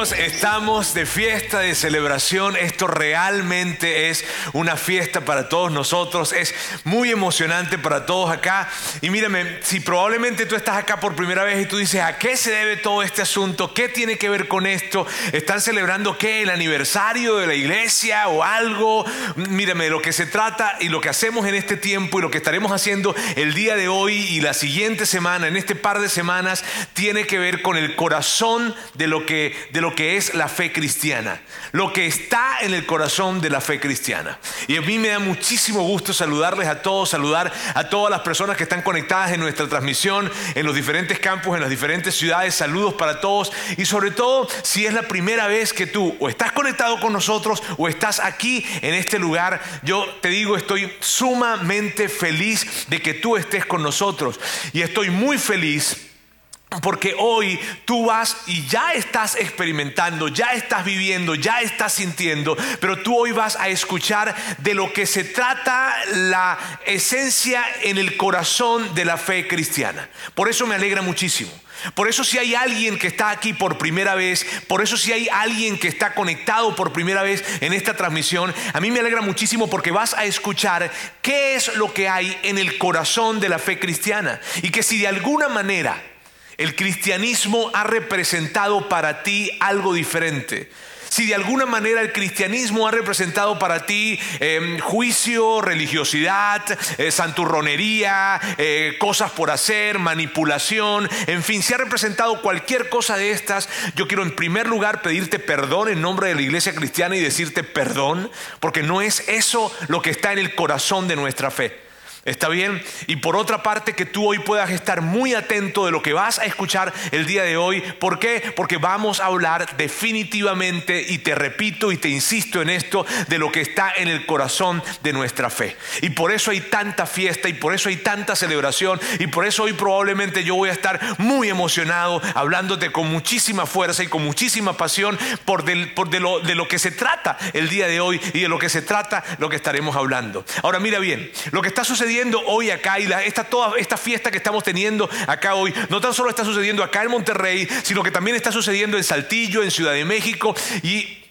estamos de fiesta, de celebración. Esto realmente es una fiesta para todos nosotros. Es muy emocionante para todos acá. Y mírame, si probablemente tú estás acá por primera vez y tú dices, ¿a qué se debe todo este asunto? ¿Qué tiene que ver con esto? ¿Están celebrando qué? ¿El aniversario de la iglesia o algo? Mírame, lo que se trata y lo que hacemos en este tiempo y lo que estaremos haciendo el día de hoy y la siguiente semana, en este par de semanas, tiene que ver con el corazón de lo que de lo que es la fe cristiana, lo que está en el corazón de la fe cristiana. Y a mí me da muchísimo gusto saludarles a todos, saludar a todas las personas que están conectadas en nuestra transmisión, en los diferentes campos, en las diferentes ciudades. Saludos para todos y sobre todo si es la primera vez que tú o estás conectado con nosotros o estás aquí en este lugar, yo te digo, estoy sumamente feliz de que tú estés con nosotros y estoy muy feliz porque hoy tú vas y ya estás experimentando, ya estás viviendo, ya estás sintiendo, pero tú hoy vas a escuchar de lo que se trata la esencia en el corazón de la fe cristiana. Por eso me alegra muchísimo. Por eso si hay alguien que está aquí por primera vez, por eso si hay alguien que está conectado por primera vez en esta transmisión, a mí me alegra muchísimo porque vas a escuchar qué es lo que hay en el corazón de la fe cristiana. Y que si de alguna manera el cristianismo ha representado para ti algo diferente. Si de alguna manera el cristianismo ha representado para ti em, juicio, religiosidad, eh, santurronería, eh, cosas por hacer, manipulación, en fin, si ha representado cualquier cosa de estas, yo quiero en primer lugar pedirte perdón en nombre de la iglesia cristiana y decirte perdón, porque no es eso lo que está en el corazón de nuestra fe. ¿Está bien? Y por otra parte, que tú hoy puedas estar muy atento de lo que vas a escuchar el día de hoy. ¿Por qué? Porque vamos a hablar definitivamente, y te repito y te insisto en esto, de lo que está en el corazón de nuestra fe. Y por eso hay tanta fiesta y por eso hay tanta celebración y por eso hoy probablemente yo voy a estar muy emocionado hablándote con muchísima fuerza y con muchísima pasión por, por de, lo, de lo que se trata el día de hoy y de lo que se trata lo que estaremos hablando. Ahora mira bien, lo que está sucediendo hoy acá y esta, toda esta fiesta que estamos teniendo acá hoy, no tan solo está sucediendo acá en Monterrey, sino que también está sucediendo en Saltillo, en Ciudad de México y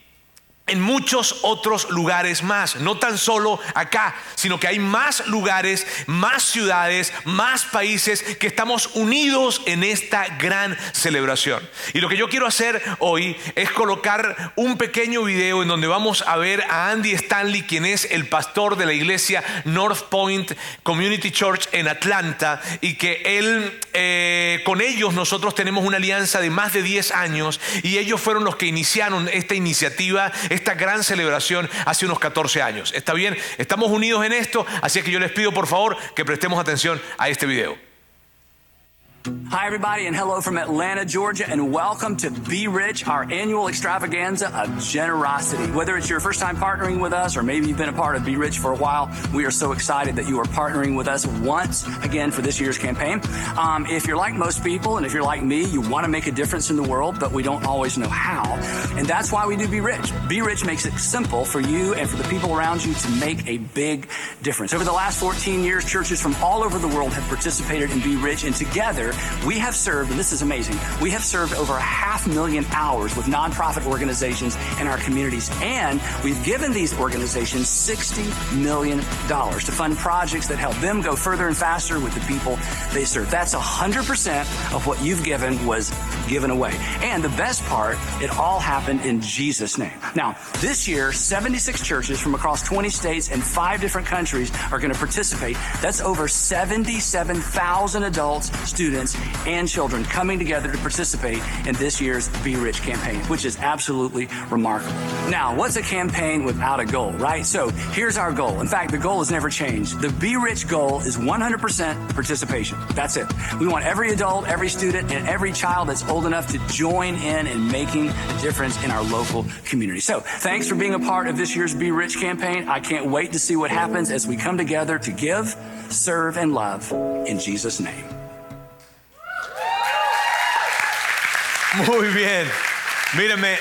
en muchos otros lugares más, no tan solo acá, sino que hay más lugares, más ciudades, más países que estamos unidos en esta gran celebración. Y lo que yo quiero hacer hoy es colocar un pequeño video en donde vamos a ver a Andy Stanley, quien es el pastor de la iglesia North Point Community Church en Atlanta, y que él, eh, con ellos nosotros tenemos una alianza de más de 10 años, y ellos fueron los que iniciaron esta iniciativa, gran celebración hace unos 14 años. ¿Está bien? Estamos unidos en esto, así que yo les pido por favor que prestemos atención a este video. Hi, everybody, and hello from Atlanta, Georgia, and welcome to Be Rich, our annual extravaganza of generosity. Whether it's your first time partnering with us or maybe you've been a part of Be Rich for a while, we are so excited that you are partnering with us once again for this year's campaign. Um, if you're like most people, and if you're like me, you want to make a difference in the world, but we don't always know how. And that's why we do Be Rich. Be Rich makes it simple for you and for the people around you to make a big difference. Over the last 14 years, churches from all over the world have participated in Be Rich, and together, we have served, and this is amazing, we have served over a half million hours with nonprofit organizations in our communities. And we've given these organizations $60 million to fund projects that help them go further and faster with the people they serve. That's 100% of what you've given was given away. And the best part, it all happened in Jesus' name. Now, this year, 76 churches from across 20 states and five different countries are going to participate. That's over 77,000 adults, students, students and children coming together to participate in this year's Be Rich campaign, which is absolutely remarkable. Now, what's a campaign without a goal, right? So here's our goal. In fact, the goal has never changed. The Be Rich goal is 100% participation. That's it. We want every adult, every student, and every child that's old enough to join in in making a difference in our local community. So thanks for being a part of this year's Be Rich campaign. I can't wait to see what happens as we come together to give, serve, and love in Jesus' name. Muy bien. Mírame,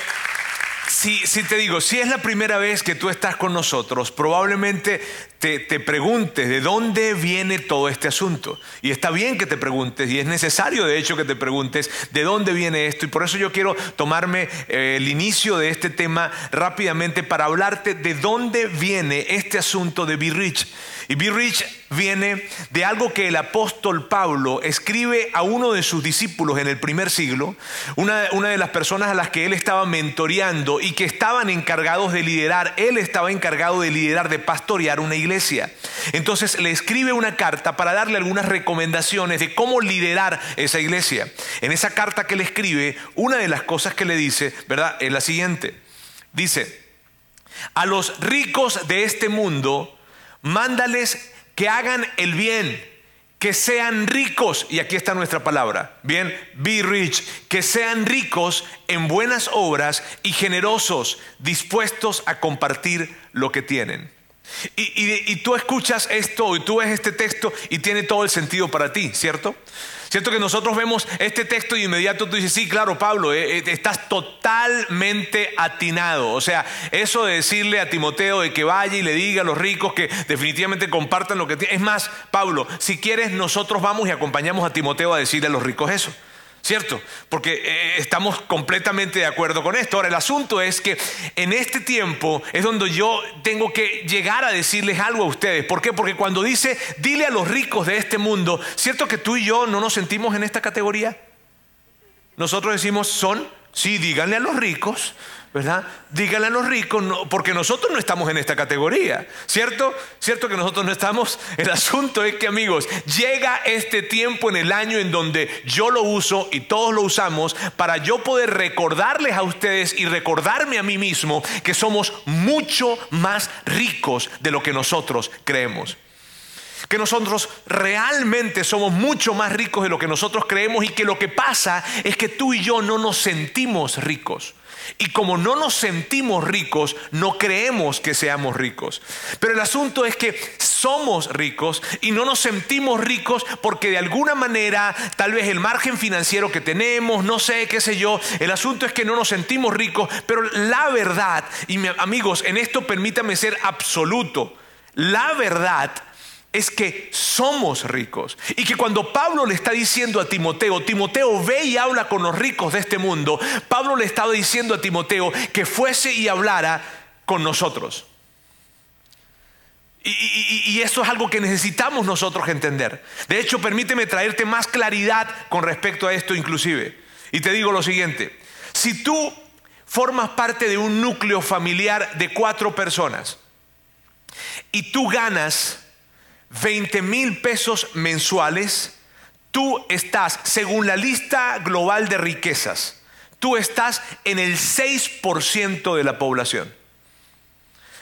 si, si, te digo, si es la primera vez que tú estás con nosotros, probablemente te, te, preguntes de dónde viene todo este asunto. Y está bien que te preguntes, y es necesario de hecho que te preguntes de dónde viene esto. Y por eso yo quiero tomarme eh, el inicio de este tema rápidamente para hablarte de dónde viene este asunto de Be Rich. Y Be Rich viene de algo que el apóstol Pablo escribe a uno de sus discípulos en el primer siglo, una, una, de las personas a las que él estaba mentoreando y que estaban encargados de liderar, él estaba encargado de liderar, de pastorear una iglesia. Entonces le escribe una carta para darle algunas recomendaciones de cómo liderar esa iglesia. En esa carta que le escribe, una de las cosas que le dice, ¿verdad? Es la siguiente. Dice, a los ricos de este mundo, mándales que hagan el bien, que sean ricos, y aquí está nuestra palabra, bien, be rich, que sean ricos en buenas obras y generosos, dispuestos a compartir lo que tienen. Y, tú escuchas esto y tú ves este texto y tiene todo el sentido para ti, ¿cierto? Cierto que nosotros vemos este texto y inmediato tú dices, sí, claro, Pablo, eh, eh, estás totalmente atinado. O sea, eso de decirle a Timoteo de que vaya y le diga a los ricos que definitivamente compartan lo que tienen. Es más, Pablo, si quieres, nosotros vamos y acompañamos a Timoteo a decirle a los ricos eso. ¿Cierto? Porque eh, estamos completamente de acuerdo con esto. Ahora, el asunto es que en este tiempo es donde yo tengo que llegar a decirles algo a ustedes. ¿Por qué? Porque cuando dice, dile a los ricos de este mundo, ¿cierto que tú y yo no nos sentimos en esta categoría? Nosotros decimos, son, sí, díganle a los ricos, ¿verdad? Díganle a los ricos, porque nosotros no estamos en esta categoría, ¿cierto? ¿Cierto que nosotros no estamos? El asunto es que, amigos, llega este tiempo en el año en donde yo lo uso y todos lo usamos para yo poder recordarles a ustedes y recordarme a mí mismo que somos mucho más ricos de lo que nosotros creemos que nosotros realmente somos mucho más ricos de lo que nosotros creemos y que lo que pasa es que tú y yo no nos sentimos ricos. Y como no nos sentimos ricos, no creemos que seamos ricos. Pero el asunto es que somos ricos y no nos sentimos ricos porque de alguna manera, tal vez el margen financiero que tenemos, no sé, qué sé yo, el asunto es que no nos sentimos ricos, pero la verdad, y amigos, en esto permítame ser absoluto, la verdad es que somos ricos. Y que cuando Pablo le está diciendo a Timoteo, Timoteo ve y habla con los ricos de este mundo, Pablo le estaba diciendo a Timoteo que fuese y hablara con nosotros. Y, y, eso es algo que necesitamos nosotros entender. De hecho, permíteme traerte más claridad con respecto a esto inclusive. Y te digo lo siguiente, si tú formas parte de un núcleo familiar de cuatro personas y tú ganas 20 mil pesos mensuales, tú estás, según la lista global de riquezas, tú estás en el 6% de la población.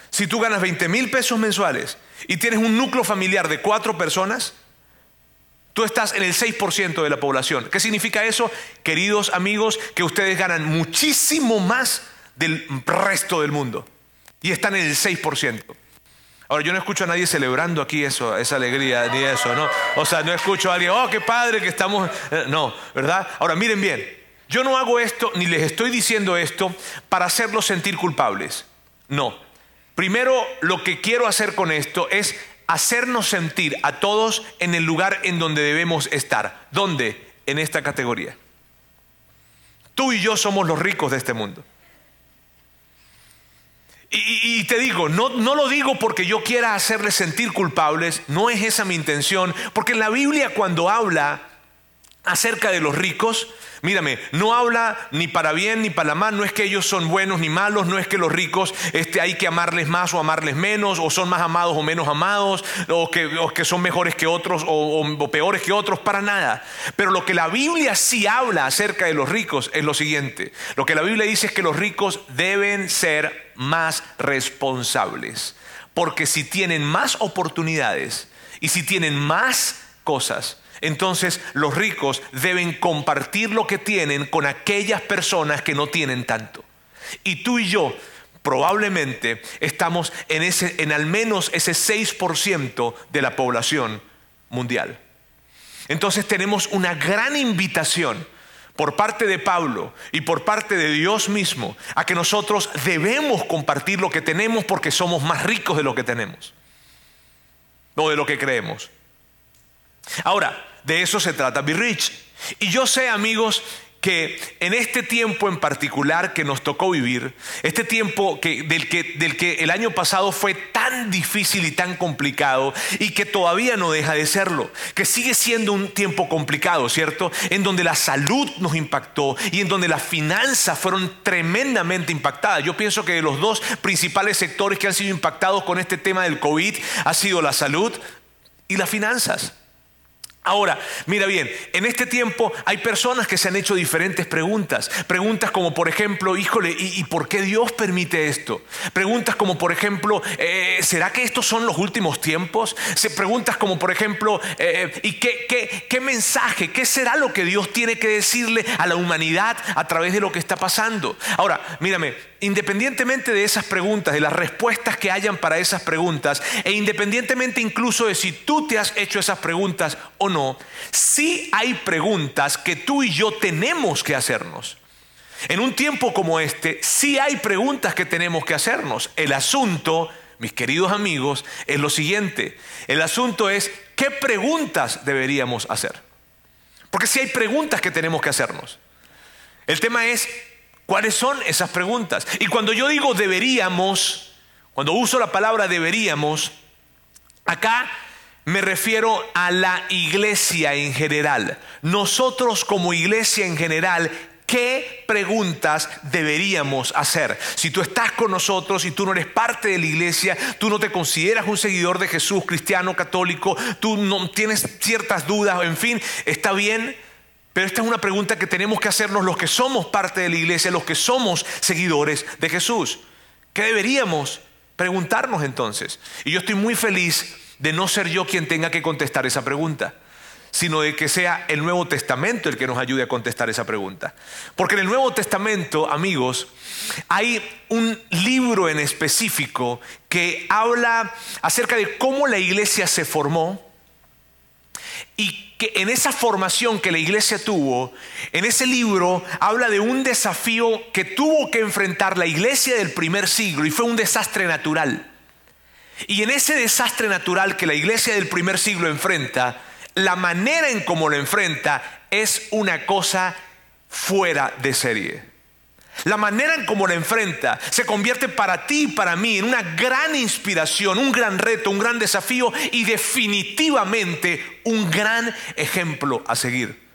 Si tú ganas 20 mil pesos mensuales y tienes un núcleo familiar de cuatro personas, tú estás en el 6% de la población. ¿Qué significa eso? Queridos amigos, que ustedes ganan muchísimo más del resto del mundo y están en el 6%. Ahora, yo no escucho a nadie celebrando aquí eso, esa alegría, ni eso, ¿no? O sea, no escucho a alguien, oh, qué padre que estamos. Eh, no, ¿verdad? Ahora, miren bien, yo no hago esto, ni les estoy diciendo esto para hacerlos sentir culpables. No. Primero, lo que quiero hacer con esto es hacernos sentir a todos en el lugar en donde debemos estar. ¿Dónde? En esta categoría. Tú y yo somos los ricos de este mundo. Y, te digo, no, no lo digo porque yo quiera hacerles sentir culpables, no es esa mi intención, porque en la Biblia cuando habla acerca de los ricos, Mírame, no habla ni para bien ni para mal, no es que ellos son buenos ni malos, no es que los ricos este, hay que amarles más o amarles menos, o son más amados o menos amados, o que, que son mejores que otros o, o peores que otros, para nada. Pero lo que la Biblia sí habla acerca de los ricos es lo siguiente. Lo que la Biblia dice es que los ricos deben ser más responsables, porque si tienen más oportunidades y si tienen más cosas, entonces los ricos deben compartir lo que tienen con aquellas personas que no tienen tanto. Y tú y yo probablemente estamos en, ese, en al menos ese 6% de la población mundial. Entonces tenemos una gran invitación por parte de Pablo y por parte de Dios mismo a que nosotros debemos compartir lo que tenemos porque somos más ricos de lo que tenemos o de lo que creemos. Ahora, de eso se trata Be Rich. Y yo sé, amigos, que en este tiempo en particular que nos tocó vivir, este tiempo que, del, que, el año pasado fue tan difícil y tan complicado y que todavía no deja de serlo, que sigue siendo un tiempo complicado, ¿cierto? En donde la salud nos impactó y en donde las finanzas fueron tremendamente impactadas. Yo pienso que de los dos principales sectores que han sido impactados con este tema del COVID ha sido la salud y las finanzas. Ahora, mira bien, en este tiempo hay personas que se han hecho diferentes preguntas. Preguntas como, por ejemplo, híjole, ¿y, por qué Dios permite esto? Preguntas como, por ejemplo, eh, ¿será que estos son los últimos tiempos? Preguntas como, por ejemplo, eh, ¿y qué, qué, qué mensaje, qué será lo que Dios tiene que decirle a la humanidad a través de lo que está pasando? Ahora, mírame, independientemente de esas preguntas, de las respuestas que hayan para esas preguntas, e independientemente incluso de si tú te has hecho esas preguntas o no, sí hay preguntas que tú y yo tenemos que hacernos. En un tiempo como este, sí hay preguntas que tenemos que hacernos. El asunto, mis queridos amigos, es lo siguiente. El asunto es, ¿qué preguntas deberíamos hacer? Porque sí hay preguntas que tenemos que hacernos. El tema es, ¿Cuáles son esas preguntas? Y cuando yo digo deberíamos, cuando uso la palabra deberíamos, acá me refiero a la iglesia en general. Nosotros como iglesia en general, ¿qué preguntas deberíamos hacer? Si tú estás con nosotros y tú no eres parte de la iglesia, tú no te consideras un seguidor de Jesús, cristiano, católico, tú no tienes ciertas dudas, en fin, está bien pero esta es una pregunta que tenemos que hacernos los que somos parte de la iglesia, los que somos seguidores de Jesús. ¿Qué deberíamos preguntarnos entonces? Y yo estoy muy feliz de no ser yo quien tenga que contestar esa pregunta, sino de que sea el Nuevo Testamento el que nos ayude a contestar esa pregunta. Porque en el Nuevo Testamento, amigos, hay un libro en específico que habla acerca de cómo la iglesia se formó y que en esa formación que la iglesia tuvo, en ese libro habla de un desafío que tuvo que enfrentar la iglesia del primer siglo y fue un desastre natural. Y en ese desastre natural que la iglesia del primer siglo enfrenta, la manera en cómo lo enfrenta es una cosa fuera de serie. La manera en cómo la enfrenta se convierte para ti y para mí en una gran inspiración, un gran reto, un gran desafío y definitivamente un gran ejemplo a seguir.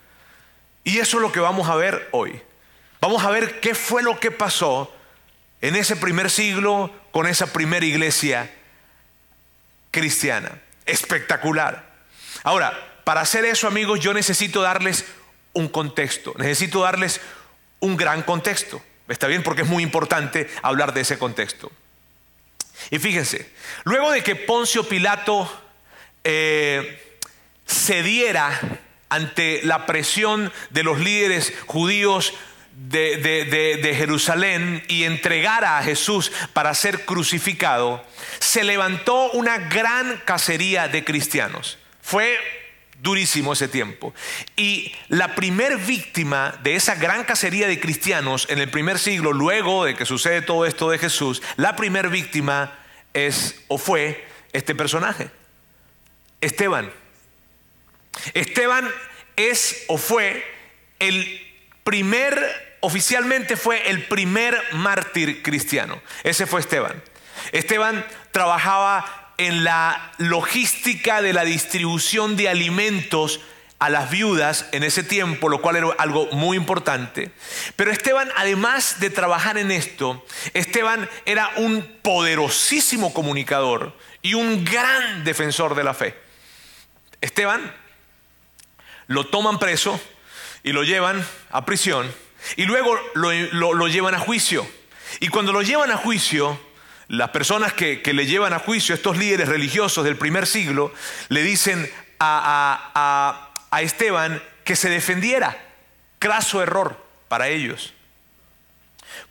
Y eso es lo que vamos a ver hoy. Vamos a ver qué fue lo que pasó en ese primer siglo con esa primera iglesia cristiana. Espectacular. Ahora, para hacer eso, amigos, yo necesito darles un contexto, necesito darles un gran contexto. Está bien porque es muy importante hablar de ese contexto. Y fíjense, luego de que Poncio Pilato eh, cediera ante la presión de los líderes judíos de, de, Jerusalén y entregara a Jesús para ser crucificado, se levantó una gran cacería de cristianos. Fue durísimo ese tiempo. Y la primer víctima de esa gran cacería de cristianos en el primer siglo, luego de que sucede todo esto de Jesús, la primer víctima es o fue este personaje, Esteban. Esteban es o fue el primer, oficialmente fue el primer mártir cristiano. Ese fue Esteban. Esteban trabajaba en la logística de la distribución de alimentos a las viudas en ese tiempo, lo cual era algo muy importante. Pero Esteban, además de trabajar en esto, Esteban era un poderosísimo comunicador y un gran defensor de la fe. Esteban lo toman preso y lo llevan a prisión y luego lo, lo llevan a juicio. Y cuando lo llevan a juicio, las personas que, le llevan a juicio, estos líderes religiosos del primer siglo, le dicen a, a Esteban que se defendiera. Craso error para ellos.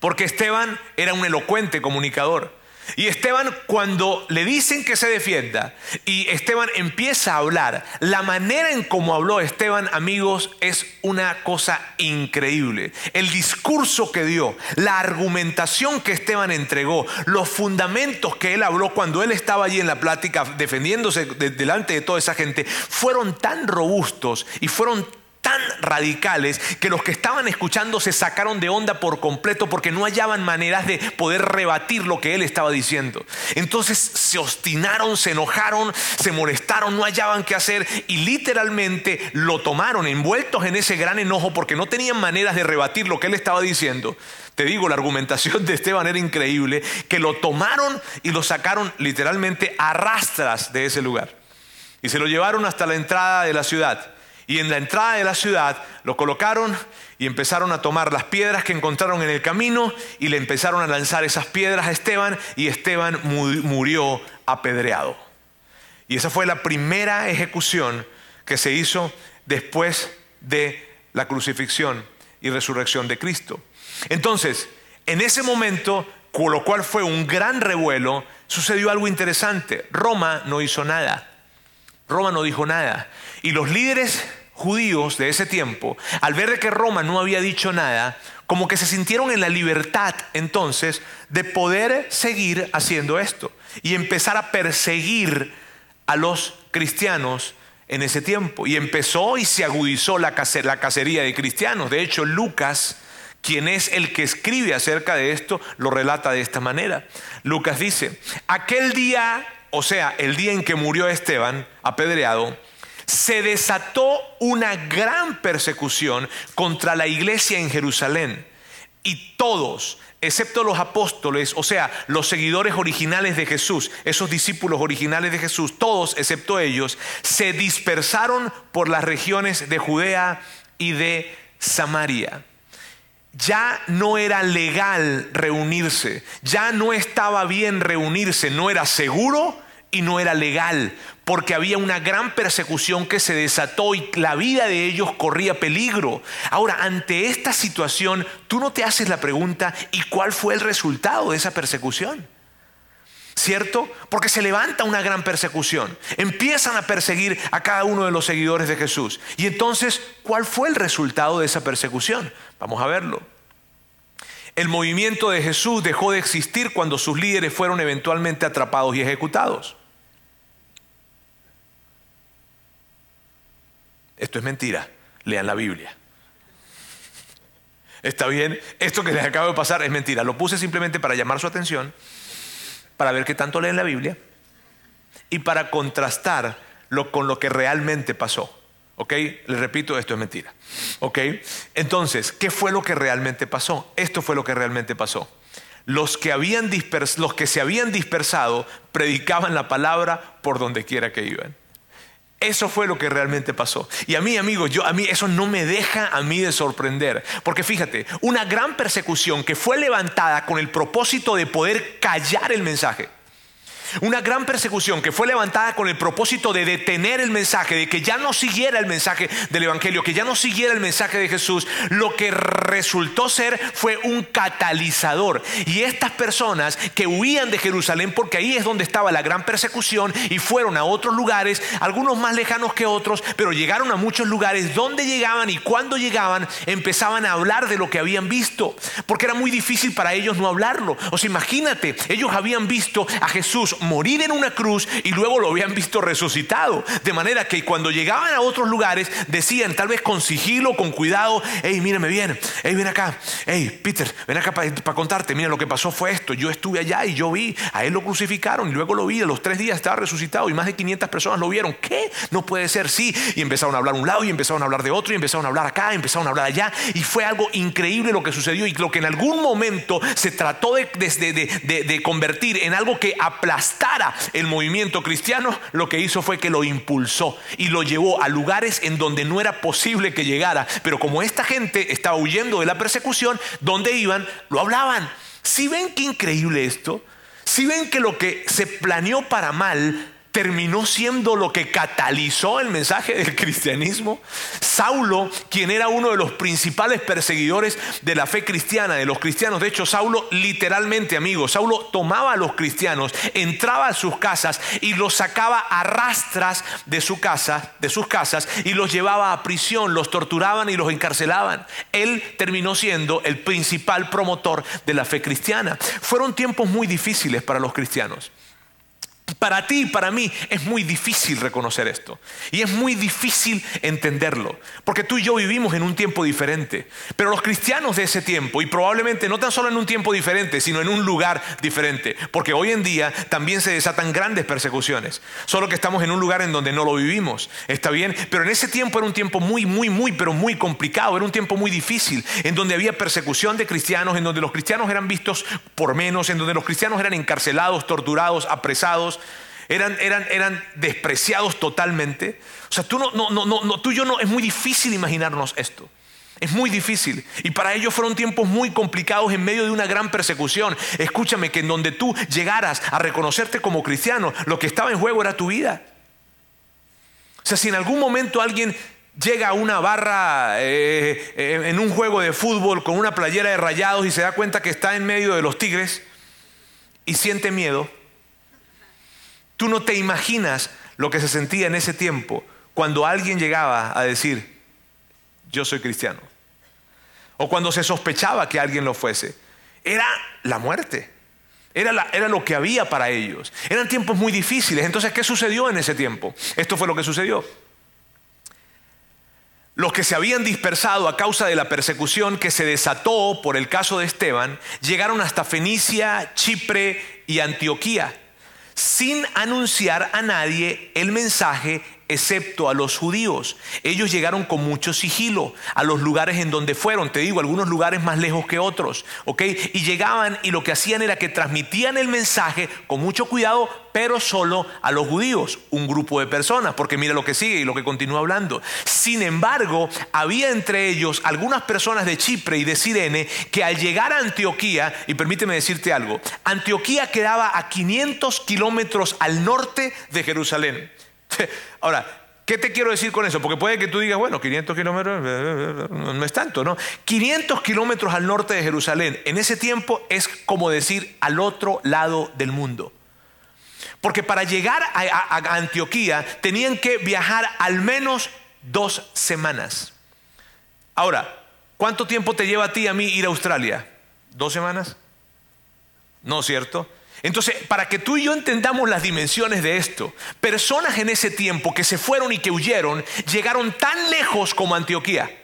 Porque Esteban era un elocuente comunicador. Y Esteban cuando le dicen que se defienda y Esteban empieza a hablar, la manera en cómo habló Esteban, amigos, es una cosa increíble. El discurso que dio, la argumentación que Esteban entregó, los fundamentos que él habló cuando él estaba allí en la plática defendiéndose delante de toda esa gente, fueron tan robustos y fueron tan radicales que los que estaban escuchando se sacaron de onda por completo porque no hallaban maneras de poder rebatir lo que él estaba diciendo. Entonces se obstinaron, se enojaron, se molestaron, no hallaban qué hacer y literalmente lo tomaron envueltos en ese gran enojo porque no tenían maneras de rebatir lo que él estaba diciendo. Te digo, la argumentación de Esteban era increíble, que lo tomaron y lo sacaron literalmente a rastras de ese lugar. Y se lo llevaron hasta la entrada de la ciudad. Y en la entrada de la ciudad lo colocaron y empezaron a tomar las piedras que encontraron en el camino y le empezaron a lanzar esas piedras a Esteban y Esteban murió apedreado. Y esa fue la primera ejecución que se hizo después de la crucifixión y resurrección de Cristo. Entonces, en ese momento, con lo cual fue un gran revuelo, sucedió algo interesante. Roma no hizo nada. Roma no dijo nada. Y los líderes judíos de ese tiempo, al ver que Roma no había dicho nada, como que se sintieron en la libertad entonces de poder seguir haciendo esto y empezar a perseguir a los cristianos en ese tiempo. Y empezó y se agudizó la, cacería de cristianos. De hecho, Lucas, quien es el que escribe acerca de esto, lo relata de esta manera. Lucas dice, aquel día, o sea, el día en que murió Esteban, apedreado, se desató una gran persecución contra la iglesia en Jerusalén. Y todos, excepto los apóstoles, o sea, los seguidores originales de Jesús, esos discípulos originales de Jesús, todos, excepto ellos, se dispersaron por las regiones de Judea y de Samaria. Ya no era legal reunirse, ya no estaba bien reunirse, no era seguro y no era legal, porque había una gran persecución que se desató y la vida de ellos corría peligro. Ahora, ante esta situación, tú no te haces la pregunta, ¿y cuál fue el resultado de esa persecución? ¿Cierto? Porque se levanta una gran persecución. Empiezan a perseguir a cada uno de los seguidores de Jesús. Y entonces, ¿cuál fue el resultado de esa persecución? Vamos a verlo. El movimiento de Jesús dejó de existir cuando sus líderes fueron eventualmente atrapados y ejecutados. Esto es mentira. Lean la Biblia. ¿Está bien? Esto que les acabo de pasar es mentira. Lo puse simplemente para llamar su atención, para ver qué tanto leen la Biblia y para contrastar con lo que realmente pasó. ¿Ok? Les repito, esto es mentira. ¿Ok? Entonces, ¿qué fue lo que realmente pasó? Esto fue lo que realmente pasó. Los que, habían los que se habían dispersado predicaban la palabra por donde quiera que iban. Eso fue lo que realmente pasó. Y a mí, amigos, yo a mí eso no me deja a mí de sorprender, porque fíjate, una gran persecución que fue levantada con el propósito de poder callar el mensaje. Una gran persecución que fue levantada con el propósito de detener el mensaje, de que ya no siguiera el mensaje del Evangelio, que ya no siguiera el mensaje de Jesús, lo que resultó ser fue un catalizador. Y estas personas que huían de Jerusalén, porque ahí es donde estaba la gran persecución, y fueron a otros lugares, algunos más lejanos que otros, pero llegaron a muchos lugares donde llegaban y cuando llegaban empezaban a hablar de lo que habían visto, porque era muy difícil para ellos no hablarlo. O sea, imagínate, ellos habían visto a Jesús morir en una cruz y luego lo habían visto resucitado. De manera que cuando llegaban a otros lugares decían, tal vez con sigilo, con cuidado, hey, mírame bien, hey, ven acá, hey, Peter, ven acá para contarte, mira, lo que pasó fue esto, yo estuve allá y yo vi, a él lo crucificaron y luego lo vi, a los tres días estaba resucitado y más de 500 personas lo vieron. ¿Qué? No puede ser, sí. Y empezaron a hablar un lado y empezaron a hablar de otro y empezaron a hablar acá, empezaron a hablar allá y fue algo increíble lo que sucedió y lo que en algún momento se trató de convertir en algo que aplastó el movimiento cristiano, lo que hizo fue que lo impulsó y lo llevó a lugares en donde no era posible que llegara. Pero como esta gente estaba huyendo de la persecución, donde iban, lo hablaban. Si ven qué increíble esto, si ven que lo que se planeó para mal terminó siendo lo que catalizó el mensaje del cristianismo. Saulo, quien era uno de los principales perseguidores de la fe cristiana, de los cristianos, de hecho Saulo literalmente, amigos, Saulo tomaba a los cristianos, entraba a sus casas y los sacaba a rastras de su de sus casas y los llevaba a prisión, los torturaban y los encarcelaban. Él terminó siendo el principal promotor de la fe cristiana. Fueron tiempos muy difíciles para los cristianos. Para ti y para mí es muy difícil reconocer esto. Y es muy difícil entenderlo. Porque tú y yo vivimos en un tiempo diferente. Pero los cristianos de ese tiempo, y probablemente no tan solo en un tiempo diferente, sino en un lugar diferente. Porque hoy en día también se desatan grandes persecuciones. Solo que estamos en un lugar en donde no lo vivimos. Está bien. Pero en ese tiempo era un tiempo muy, muy, muy, pero muy complicado. Era un tiempo muy difícil. En donde había persecución de cristianos. En donde los cristianos eran vistos por menos. En donde los cristianos eran encarcelados, torturados, apresados eran, eran, eran despreciados totalmente. O sea, tú, no, no, no, tú y yo no, es muy difícil imaginarnos esto. Es muy difícil. Y para ellos fueron tiempos muy complicados en medio de una gran persecución. Escúchame que en donde tú llegaras a reconocerte como cristiano, lo que estaba en juego era tu vida. O sea, si en algún momento alguien llega a una barra eh, eh, en un juego de fútbol con una playera de rayados y se da cuenta que está en medio de los tigres y siente miedo, Tú no te imaginas lo que se sentía en ese tiempo cuando alguien llegaba a decir, yo soy cristiano. O cuando se sospechaba que alguien lo fuese. Era la muerte. Era, era, lo que había para ellos. Eran tiempos muy difíciles. Entonces, ¿qué sucedió en ese tiempo? Esto fue lo que sucedió. Los que se habían dispersado a causa de la persecución que se desató por el caso de Esteban, llegaron hasta Fenicia, Chipre y Antioquía sin anunciar a nadie el mensaje excepto a los judíos. Ellos llegaron con mucho sigilo a los lugares en donde fueron, te digo, algunos lugares más lejos que otros, ¿ok? Y llegaban y lo que hacían era que transmitían el mensaje con mucho cuidado, pero solo a los judíos, un grupo de personas, porque mira lo que sigue y lo que continúa hablando. Sin embargo, había entre ellos algunas personas de Chipre y de Sirene que al llegar a Antioquía, y permíteme decirte algo, Antioquía quedaba a 500 kilómetros al norte de Jerusalén. Ahora, ¿qué te quiero decir con eso? Porque puede que tú digas, bueno, 500 kilómetros no es tanto, ¿no? 500 kilómetros al norte de Jerusalén, en ese tiempo es como decir al otro lado del mundo. Porque para llegar a, Antioquía tenían que viajar al menos dos semanas. Ahora, ¿cuánto tiempo te lleva a ti a mí ir a Australia? ¿Dos semanas? ¿No, cierto? Entonces, para que tú y yo entendamos las dimensiones de esto, personas en ese tiempo que se fueron y que huyeron, llegaron tan lejos como Antioquía.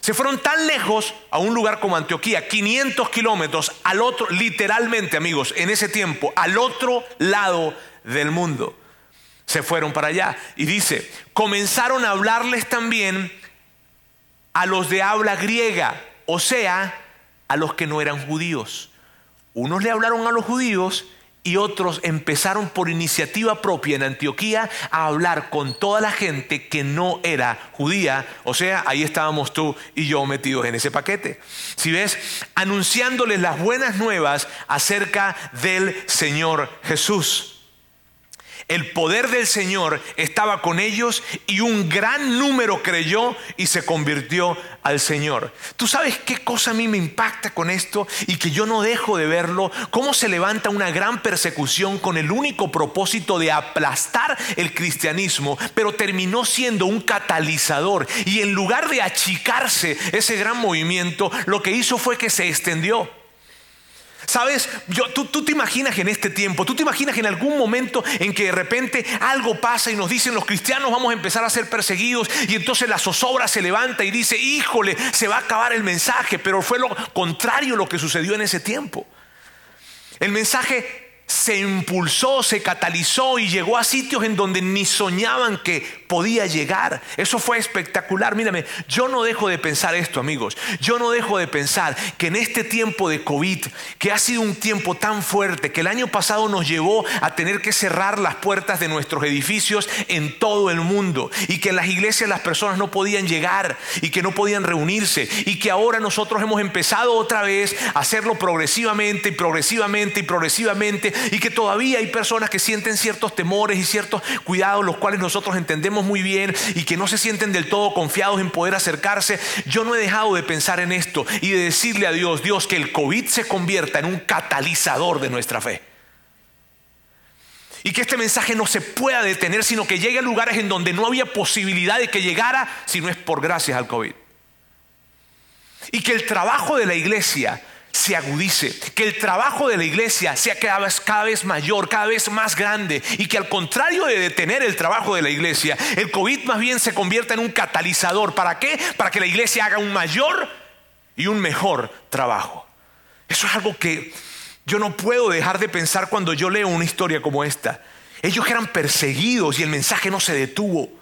Se fueron tan lejos a un lugar como Antioquía, 500 kilómetros al otro, literalmente amigos, en ese tiempo, al otro lado del mundo. Se fueron para allá. Y dice, comenzaron a hablarles también a los de habla griega, o sea, a los que no eran judíos. Unos le hablaron a los judíos y otros empezaron por iniciativa propia en Antioquía a hablar con toda la gente que no era judía. O sea, ahí estábamos tú y yo metidos en ese paquete. Si ves, anunciándoles las buenas nuevas acerca del Señor Jesús. El poder del Señor estaba con ellos y un gran número creyó y se convirtió al Señor. ¿Tú sabes qué cosa a mí me impacta con esto y que yo no dejo de verlo? Cómo se levanta una gran persecución con el único propósito de aplastar el cristianismo, pero terminó siendo un catalizador y en lugar de achicarse ese gran movimiento, lo que hizo fue que se extendió. Sabes, tú, tú, te imaginas en este tiempo, tú te imaginas en algún momento en que de repente algo pasa y nos dicen los cristianos vamos a empezar a ser perseguidos y entonces la zozobra se levanta y dice, híjole, se va a acabar el mensaje, pero fue lo contrario lo que sucedió en ese tiempo. El mensaje se impulsó, se catalizó y llegó a sitios en donde ni soñaban que podía llegar. Eso fue espectacular. Mírame, yo no dejo de pensar esto, amigos. Yo no dejo de pensar que en este tiempo de COVID, que ha sido un tiempo tan fuerte, que el año pasado nos llevó a tener que cerrar las puertas de nuestros edificios en todo el mundo y que en las iglesias las personas no podían llegar y que no podían reunirse y que ahora nosotros hemos empezado otra vez a hacerlo progresivamente y progresivamente y progresivamente y que todavía hay personas que sienten ciertos temores y ciertos cuidados, los cuales nosotros entendemos muy bien y que no se sienten del todo confiados en poder acercarse. Yo no he dejado de pensar en esto y de decirle a Dios, Dios, que el COVID se convierta en un catalizador de nuestra fe. Y que este mensaje no se pueda detener, sino que llegue a lugares en donde no había posibilidad de que llegara si no es por gracias al COVID. Y que el trabajo de la iglesia se agudice, que el trabajo de la iglesia sea cada vez, cada vez mayor, cada vez más grande y que al contrario de detener el trabajo de la iglesia, el COVID más bien se convierta en un catalizador. ¿Para qué? Para que la iglesia haga un mayor y un mejor trabajo. Eso es algo que yo no puedo dejar de pensar cuando yo leo una historia como esta. Ellos eran perseguidos y el mensaje no se detuvo.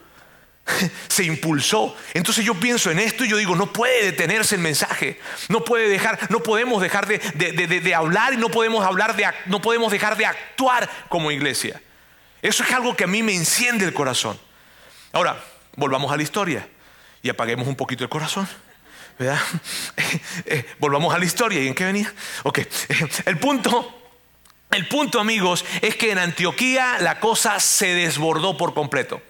se impulsó. Entonces yo pienso en esto y yo digo, no puede detenerse el mensaje. No puede dejar, no podemos dejar de, hablar y no podemos hablar de, no podemos dejar de actuar como iglesia. Eso es algo que a mí me enciende el corazón. Ahora, volvamos a la historia y apaguemos un poquito el corazón. ¿verdad? Eh, volvamos a la historia. ¿Y en qué venía? Ok. El punto, el punto, amigos, es que en Antioquía la cosa se desbordó por completo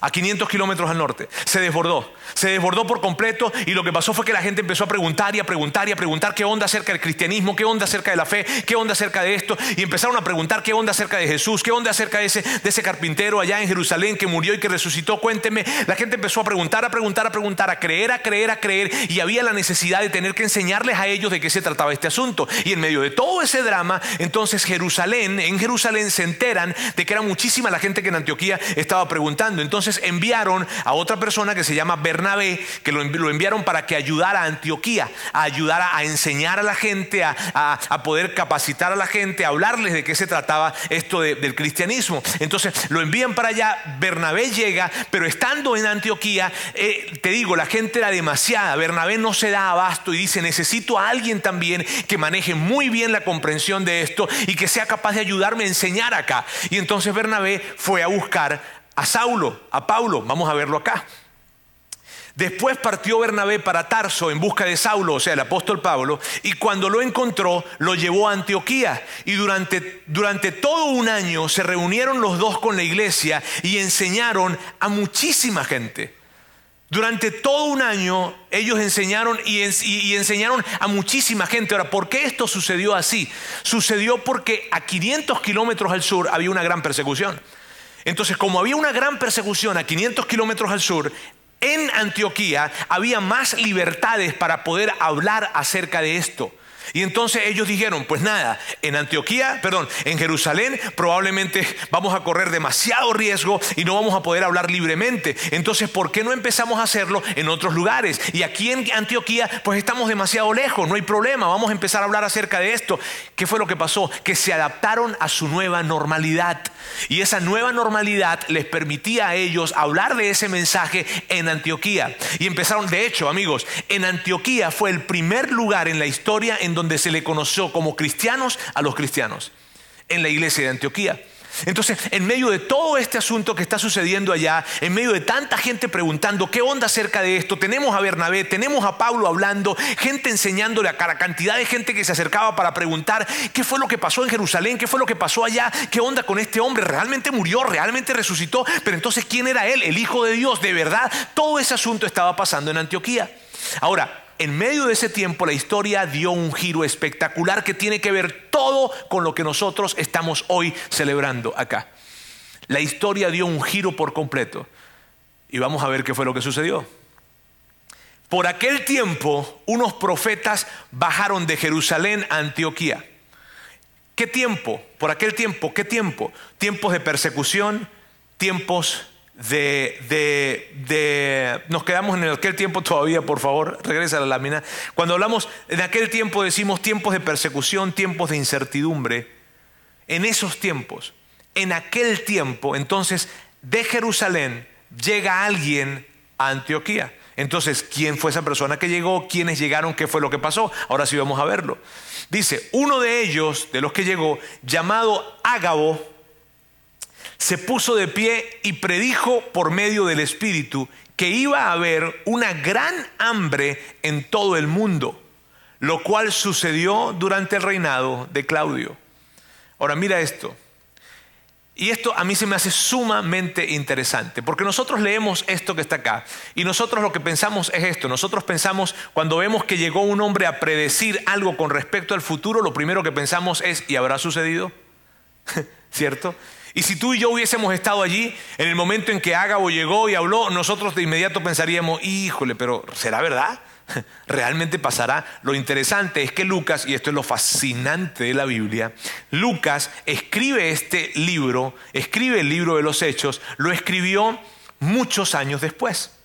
a 500 kilómetros al norte. Se desbordó, se desbordó por completo y lo que pasó fue que la gente empezó a preguntar y a preguntar y a preguntar qué onda acerca del cristianismo, qué onda acerca de la fe, qué onda acerca de esto y empezaron a preguntar qué onda acerca de Jesús, qué onda acerca de ese, de ese carpintero allá en Jerusalén que murió y que resucitó, cuénteme. La gente empezó a preguntar, a preguntar, a preguntar, a creer, a creer, a creer y había la necesidad de tener que enseñarles a ellos de qué se trataba este asunto. Y en medio de todo ese drama, entonces Jerusalén, en Jerusalén se enteran de que era muchísima la gente que en Antioquía estaba preguntando. Entonces enviaron a otra persona que se llama Bernabé, que lo, enviaron para que ayudara a Antioquía, a ayudar a, enseñar a la gente, a, poder capacitar a la gente, a hablarles de qué se trataba esto del cristianismo. Entonces lo envían para allá, Bernabé llega, pero estando en Antioquía, eh, te digo, la gente era demasiada, Bernabé no se da abasto y dice, necesito a alguien también que maneje muy bien la comprensión de esto y que sea capaz de ayudarme a enseñar acá. Y entonces Bernabé fue a buscar a Saulo, a Paulo, vamos a verlo acá. Después partió Bernabé para Tarso en busca de Saulo, o sea, el apóstol Pablo, y cuando lo encontró, lo llevó a Antioquía. Y durante, durante todo un año se reunieron los dos con la iglesia y enseñaron a muchísima gente. Durante todo un año ellos enseñaron y, y, enseñaron a muchísima gente. Ahora, ¿por qué esto sucedió así? Sucedió porque a 500 kilómetros al sur había una gran persecución. Entonces, como había una gran persecución a 500 kilómetros al sur, en Antioquía había más libertades para poder hablar acerca de esto. Y entonces ellos dijeron, pues nada, en Antioquía, perdón, en Jerusalén probablemente vamos a correr demasiado riesgo y no vamos a poder hablar libremente. Entonces, ¿por qué no empezamos a hacerlo en otros lugares? Y aquí en Antioquía, pues estamos demasiado lejos, no hay problema, vamos a empezar a hablar acerca de esto. ¿Qué fue lo que pasó? Que se adaptaron a su nueva normalidad. Y esa nueva normalidad les permitía a ellos hablar de ese mensaje en Antioquía. Y empezaron, de hecho, amigos, en Antioquía fue el primer lugar en la historia en donde se le conoció como cristianos a los cristianos, en la iglesia de Antioquía. Entonces, en medio de todo este asunto que está sucediendo allá, en medio de tanta gente preguntando qué onda acerca de esto, tenemos a Bernabé, tenemos a Pablo hablando, gente enseñándole a la cantidad de gente que se acercaba para preguntar qué fue lo que pasó en Jerusalén, qué fue lo que pasó allá, qué onda con este hombre, realmente murió, realmente resucitó, pero entonces ¿quién era él? El Hijo de Dios, de verdad, todo ese asunto estaba pasando en Antioquía. Ahora, en medio de ese tiempo la historia dio un giro espectacular que tiene que ver todo con lo que nosotros estamos hoy celebrando acá. La historia dio un giro por completo. Y vamos a ver qué fue lo que sucedió. Por aquel tiempo, unos profetas bajaron de Jerusalén a Antioquía. ¿Qué tiempo? Por aquel tiempo, ¿qué tiempo? Tiempos de persecución, tiempos de, de, nos quedamos en aquel tiempo todavía, por favor, regresa a la lámina. Cuando hablamos de aquel tiempo decimos tiempos de persecución, tiempos de incertidumbre. En esos tiempos, en aquel tiempo, entonces de Jerusalén, llega alguien a Antioquía. Entonces, ¿quién fue esa persona que llegó? ¿Quiénes llegaron? ¿Qué fue lo que pasó? Ahora sí vamos a verlo. Dice, uno de ellos, de los que llegó, llamado Ágabo, se puso de pie y predijo por medio del Espíritu que iba a haber una gran hambre en todo el mundo, lo cual sucedió durante el reinado de Claudio. Ahora mira esto. Y esto a mí se me hace sumamente interesante, porque nosotros leemos esto que está acá y nosotros lo que pensamos es esto, nosotros pensamos cuando vemos que llegó un hombre a predecir algo con respecto al futuro, lo primero que pensamos es, ¿y habrá sucedido? ¿Cierto? Y si tú y yo hubiésemos estado allí, en el momento en que Ágabo llegó y habló, nosotros de inmediato pensaríamos, híjole, pero ¿será verdad? realmente pasará. Lo interesante es que Lucas, y esto es lo fascinante de la Biblia, Lucas escribe este libro, escribe el libro de los Hechos, lo escribió muchos años después.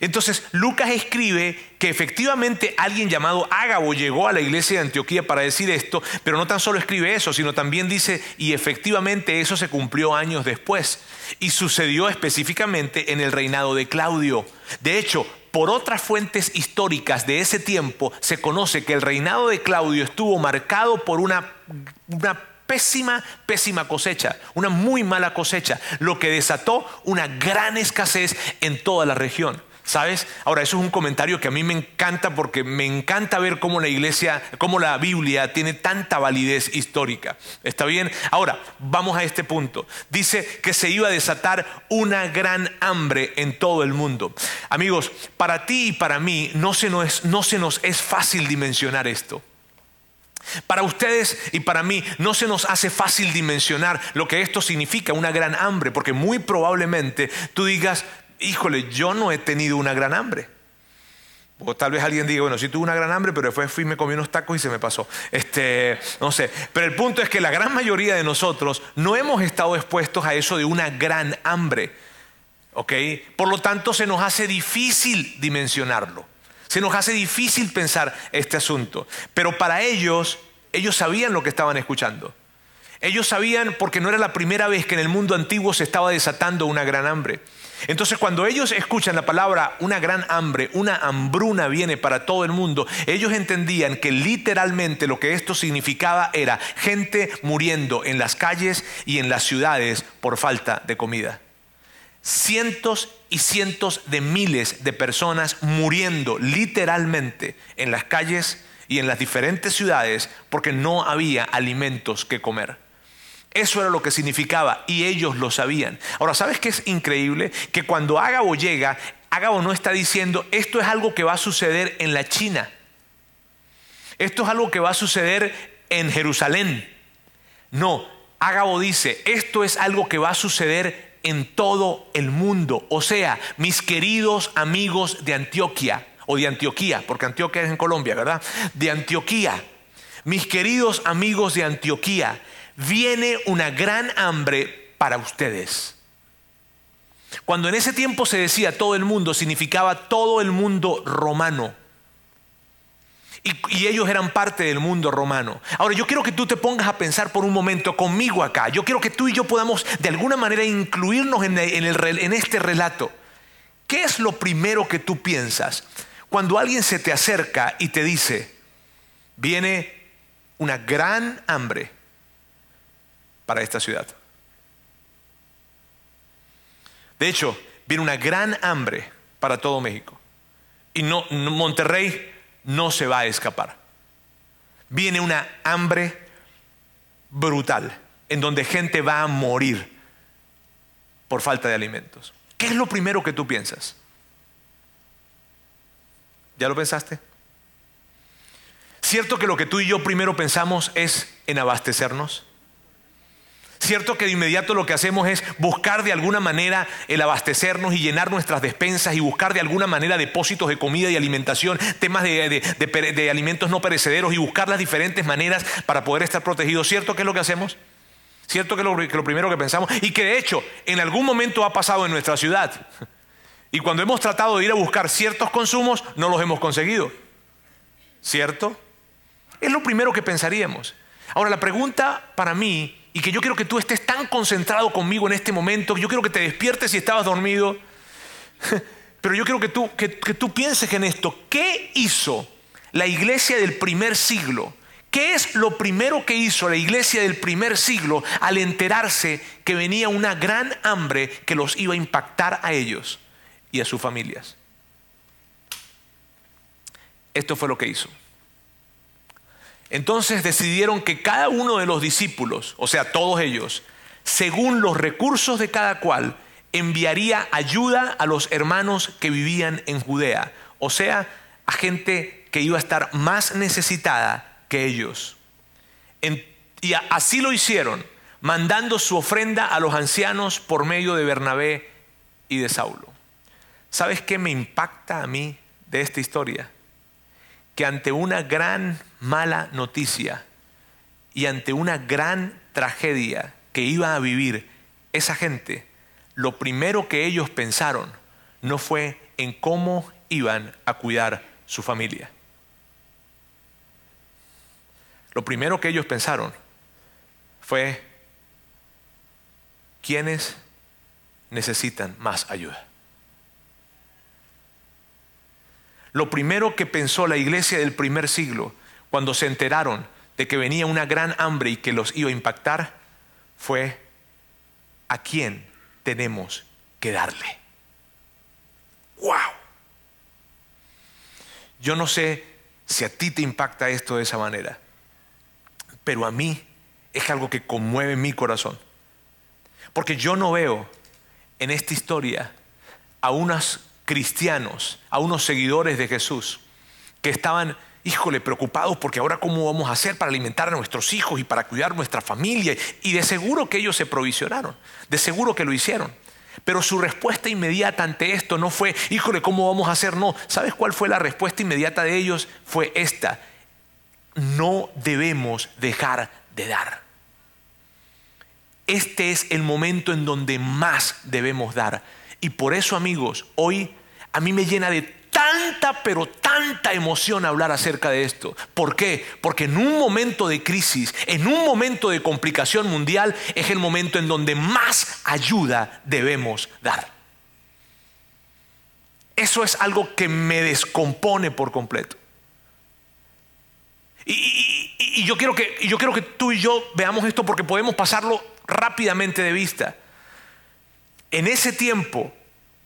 Entonces Lucas escribe que efectivamente alguien llamado Ágabo llegó a la iglesia de Antioquía para decir esto, pero no tan solo escribe eso, sino también dice, y efectivamente eso se cumplió años después, y sucedió específicamente en el reinado de Claudio. De hecho, por otras fuentes históricas de ese tiempo se conoce que el reinado de Claudio estuvo marcado por una, una pésima, pésima cosecha, una muy mala cosecha, lo que desató una gran escasez en toda la región. ¿Sabes? Ahora, eso es un comentario que a mí me encanta porque me encanta ver cómo la iglesia, cómo la Biblia tiene tanta validez histórica. ¿Está bien? Ahora, vamos a este punto. Dice que se iba a desatar una gran hambre en todo el mundo. Amigos, para ti y para mí no se nos, es fácil dimensionar esto. Para ustedes y para mí no se nos hace fácil dimensionar lo que esto significa, una gran hambre, porque muy probablemente tú digas, híjole, yo no he tenido una gran hambre. O tal vez alguien diga, bueno, sí tuve una gran hambre, pero después fui, me comí unos tacos y se me pasó. Este, no sé. Pero el punto es que la gran mayoría de nosotros no hemos estado expuestos a eso de una gran hambre. ¿Ok? Por lo tanto, se nos hace difícil dimensionarlo. Se nos hace difícil pensar este asunto. Pero para ellos, ellos sabían lo que estaban escuchando. Ellos sabían porque no era la primera vez que en el mundo antiguo se estaba desatando una gran hambre. Entonces cuando ellos escuchan la palabra una gran hambre, una hambruna viene para todo el mundo, ellos entendían que literalmente lo que esto significaba era gente muriendo en las calles y en las ciudades por falta de comida. Cientos y cientos de miles de personas muriendo literalmente en las calles y en las diferentes ciudades porque no había alimentos que comer. Eso era lo que significaba y ellos lo sabían. Ahora, ¿sabes qué es increíble? Que cuando Ágabo llega, Ágabo no está diciendo, esto es algo que va a suceder en la China. Esto es algo que va a suceder en Jerusalén. No, Ágabo dice, esto es algo que va a suceder en todo el mundo. O sea, mis queridos amigos de Antioquia, o de Antioquía, porque Antioquia es en Colombia, ¿verdad? De Antioquía. Mis queridos amigos de Antioquía, viene una gran hambre para ustedes. Cuando en ese tiempo se decía todo el mundo, significaba todo el mundo romano. Y, ellos eran parte del mundo romano. Ahora yo quiero que tú te pongas a pensar por un momento conmigo acá. Yo quiero que tú y yo podamos de alguna manera incluirnos en, este relato. ¿Qué es lo primero que tú piensas cuando alguien se te acerca y te dice, viene una gran hambre para esta ciudad. De hecho, viene una gran hambre para todo México. Y no, Monterrey no se va a escapar. Viene una hambre brutal en donde gente va a morir por falta de alimentos. ¿Qué es lo primero que tú piensas? ¿Ya lo pensaste? ¿Cierto que lo que tú y yo primero pensamos es en abastecernos? Cierto que de inmediato lo que hacemos es buscar de alguna manera el abastecernos y llenar nuestras despensas y buscar de alguna manera depósitos de comida y alimentación, temas de, alimentos no perecederos y buscar las diferentes maneras para poder estar protegidos. ¿Cierto que es lo que hacemos? ¿Cierto que es que lo primero que pensamos? Y que de hecho en algún momento ha pasado en nuestra ciudad. Y cuando hemos tratado de ir a buscar ciertos consumos, no los hemos conseguido. ¿Cierto? Es lo primero que pensaríamos. Ahora, la pregunta para mí y que yo quiero que tú estés tan concentrado conmigo en este momento, yo quiero que te despiertes si estabas dormido, Pero yo quiero que tú, que, que tú pienses en esto. ¿Qué hizo la iglesia del primer siglo? ¿Qué es lo primero que hizo la iglesia del primer siglo al enterarse que venía una gran hambre que los iba a impactar a ellos y a sus familias? Esto fue lo que hizo. Entonces decidieron que cada uno de los discípulos, o sea, todos ellos, según los recursos de cada cual, enviaría ayuda a los hermanos que vivían en Judea, o sea, a gente que iba a estar más necesitada que ellos. y así lo hicieron, mandando su ofrenda a los ancianos por medio de Bernabé y de Saulo. ¿Sabes qué me impacta a mí de esta historia? Que ante una gran mala noticia y ante una gran tragedia que iba a vivir esa gente, lo primero que ellos pensaron no fue en cómo iban a cuidar su familia. Lo primero que ellos pensaron fue, ¿quiénes necesitan más ayuda? Lo primero que pensó la iglesia del primer siglo cuando se enteraron de que venía una gran hambre y que los iba a impactar fue, ¿a quién tenemos que darle? ¡Wow! Yo no sé si a ti te impacta esto de esa manera pero a mí es algo que conmueve mi corazón. Porque yo no veo en esta historia a unos cristianos, a unos seguidores de Jesús, que estaban, híjole, preocupados porque ahora cómo vamos a hacer para alimentar a nuestros hijos y para cuidar nuestra familia. Y de seguro que ellos se provisionaron, de seguro que lo hicieron. Pero su respuesta inmediata ante esto no fue, híjole, ¿cómo vamos a hacer? No, ¿sabes cuál fue la respuesta inmediata de ellos? Fue esta, no debemos dejar de dar. Este es el momento en donde más debemos dar. Y por eso, amigos, hoy a mí me llena de tanta, pero tanta emoción hablar acerca de esto. ¿Por qué? Porque en un momento de crisis, en un momento de complicación mundial, es el momento en donde más ayuda debemos dar. Eso es algo que me descompone por completo. Y, yo quiero que, yo quiero que tú y yo veamos esto porque podemos pasarlo rápidamente de vista. En ese tiempo,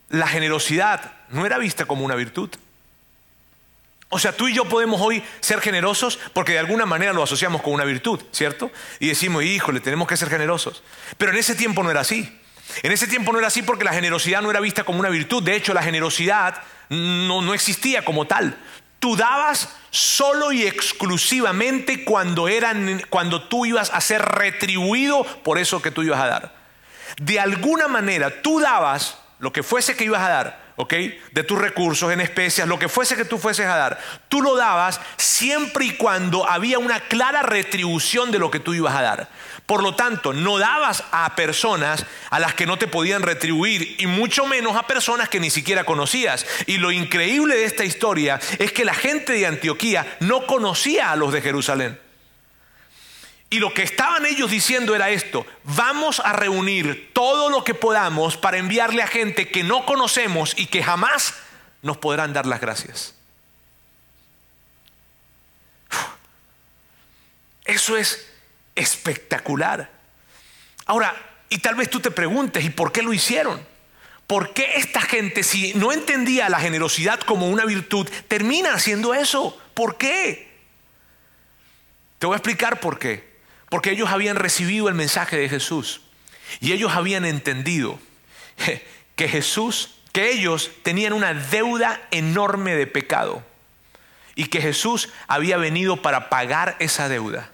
la generosidad no era vista como una virtud. O sea, tú y yo podemos hoy ser generosos porque de alguna manera lo asociamos con una virtud, ¿cierto? Y decimos, híjole, tenemos que ser generosos. Pero en ese tiempo no era así. En ese tiempo no era así porque la generosidad no era vista como una virtud. De hecho, la generosidad no, no existía como tal. Tú dabas solo y exclusivamente cuando, eran, cuando tú ibas a ser retribuido por eso que tú ibas a dar. De alguna manera tú dabas lo que fuese que ibas a dar, ¿ok? De tus recursos en especias, lo que fuese que tú fueses a dar, tú lo dabas siempre y cuando había una clara retribución de lo que tú ibas a dar. Por lo tanto, no dabas a personas a las que no te podían retribuir y mucho menos a personas que ni siquiera conocías. Y lo increíble de esta historia es que la gente de Antioquía no conocía a los de Jerusalén. Y lo que estaban ellos diciendo era esto, vamos a reunir todo lo que podamos para enviarle a gente que no conocemos y que jamás nos podrán dar las gracias. Eso es espectacular. Ahora, y tal vez tú te preguntes, ¿y por qué lo hicieron? ¿Por qué esta gente, si no entendía la generosidad como una virtud, termina haciendo eso? ¿Por qué? Te voy a explicar por qué. Porque ellos habían recibido el mensaje de Jesús. Y ellos habían entendido que Jesús, que ellos tenían una deuda enorme de pecado. Y que Jesús había venido para pagar esa deuda.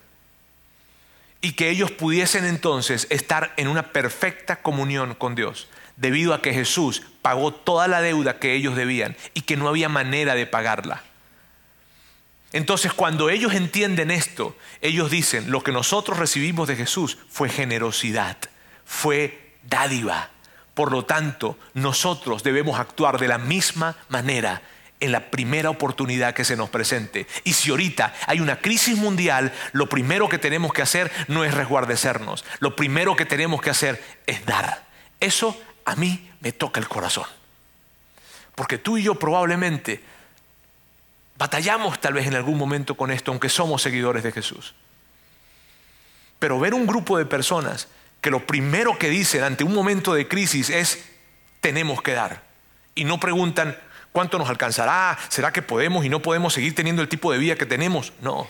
Y que ellos pudiesen entonces estar en una perfecta comunión con Dios, debido a que Jesús pagó toda la deuda que ellos debían y que no había manera de pagarla. Entonces cuando ellos entienden esto, ellos dicen, lo que nosotros recibimos de Jesús fue generosidad, fue dádiva. Por lo tanto, nosotros debemos actuar de la misma manera en la primera oportunidad que se nos presente. Y si ahorita hay una crisis mundial, lo primero que tenemos que hacer no es resguardecernos. Lo primero que tenemos que hacer es dar. Eso a mí me toca el corazón. Porque tú y yo probablemente batallamos tal vez en algún momento con esto, aunque somos seguidores de Jesús. Pero ver un grupo de personas que lo primero que dicen ante un momento de crisis es, tenemos que dar. Y no preguntan, ¿cuánto nos alcanzará? ¿Será que podemos y no podemos seguir teniendo el tipo de vida que tenemos? No.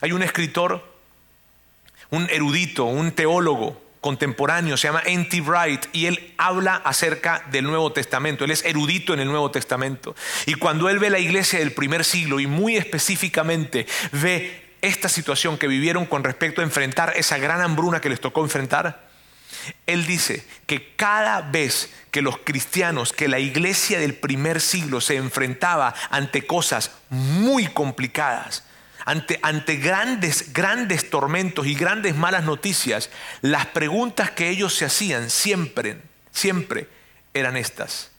Hay un escritor, un erudito, un teólogo contemporáneo, se llama N.T. Wright, y él habla acerca del Nuevo Testamento. Él es erudito en el Nuevo Testamento. Y cuando él ve la iglesia del primer siglo y muy específicamente ve esta situación que vivieron con respecto a enfrentar esa gran hambruna que les tocó enfrentar, él dice que cada vez que los cristianos, que la iglesia del primer siglo se enfrentaba ante cosas muy complicadas, ante, grandes, grandes tormentos y grandes malas noticias, las preguntas que ellos se hacían siempre, siempre eran estas.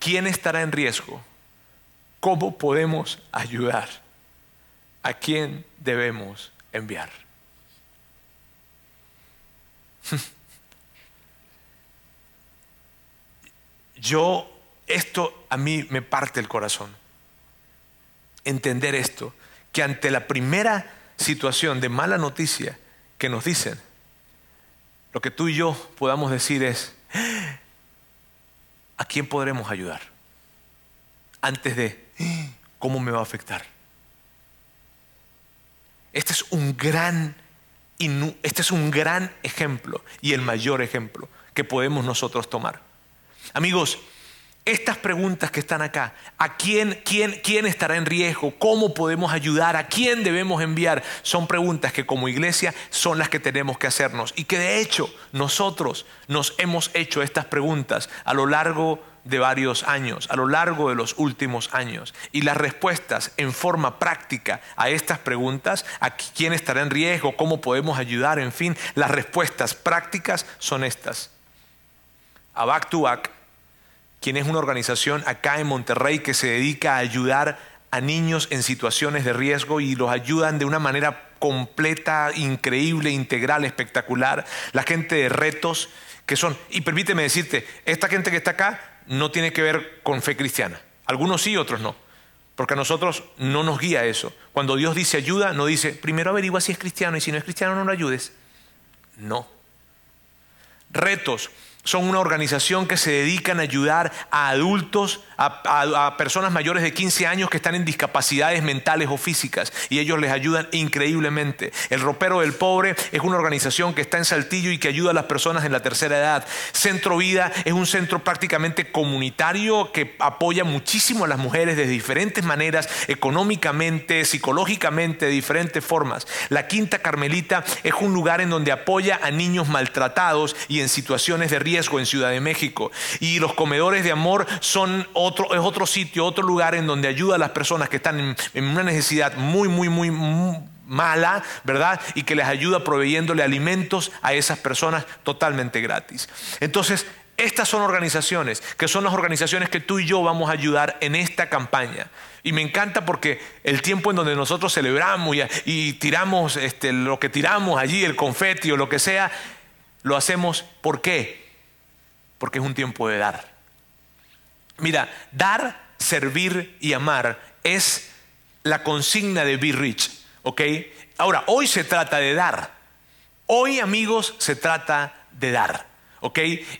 ¿Quién estará en riesgo? ¿Cómo podemos ayudar? ¿A quién debemos enviar? Yo, esto a mí me parte el corazón entender esto, que ante la primera situación de mala noticia que nos dicen, lo que tú y yo podamos decir es, ¿a quién podremos ayudar? Antes de, ¿cómo me va a afectar? Este es un gran, este es un gran ejemplo y el mayor ejemplo que podemos nosotros tomar. Amigos, estas preguntas que están acá, ¿a quién, quién, quién estará en riesgo? ¿Cómo podemos ayudar? ¿A quién debemos enviar? Son preguntas que como iglesia son las que tenemos que hacernos y que de hecho nosotros nos hemos hecho estas preguntas a lo largo de varios años, a lo largo de los últimos años. Y las respuestas en forma práctica a estas preguntas, a quién estará en riesgo, cómo podemos ayudar, en fin, las respuestas prácticas son estas. A to quien es una organización acá en Monterrey que se dedica a ayudar a niños en situaciones de riesgo y los ayudan de una manera completa, increíble, integral, espectacular. La gente de retos que son, y permíteme decirte, esta gente que está acá no tiene que ver con fe cristiana. Algunos sí, otros no. Porque a nosotros no nos guía eso. Cuando Dios dice ayuda, no dice, primero averigua si es cristiano y si no es cristiano no lo ayudes. No. Retos son una organización que se dedican a ayudar a adultos, a, personas mayores de 15 años que están en discapacidades mentales o físicas y ellos les ayudan increíblemente. El Ropero del Pobre es una organización que está en Saltillo y que ayuda a las personas en la tercera edad. Centro Vida es un centro prácticamente comunitario que apoya muchísimo a las mujeres de diferentes maneras, económicamente, psicológicamente, de diferentes formas. La Quinta Carmelita es un lugar en donde apoya a niños maltratados y en situaciones de riesgo en Ciudad de México. Y los comedores de amor son otro, es otro sitio, otro lugar en donde ayuda a las personas que están en, una necesidad muy, muy, muy, mala, ¿verdad? Y que les ayuda proveyéndole alimentos a esas personas totalmente gratis. Entonces, estas son organizaciones, que son las organizaciones que tú y yo vamos a ayudar en esta campaña. Y me encanta porque el tiempo en donde nosotros celebramos y, tiramos este, lo que tiramos allí, el confeti o lo que sea, lo hacemos ¿por qué? Porque es un tiempo de dar. Mira, dar, servir y amar es la consigna de Be Rich, ¿ok? Ahora, hoy se trata de dar. Hoy, amigos, se trata de dar, ¿ok?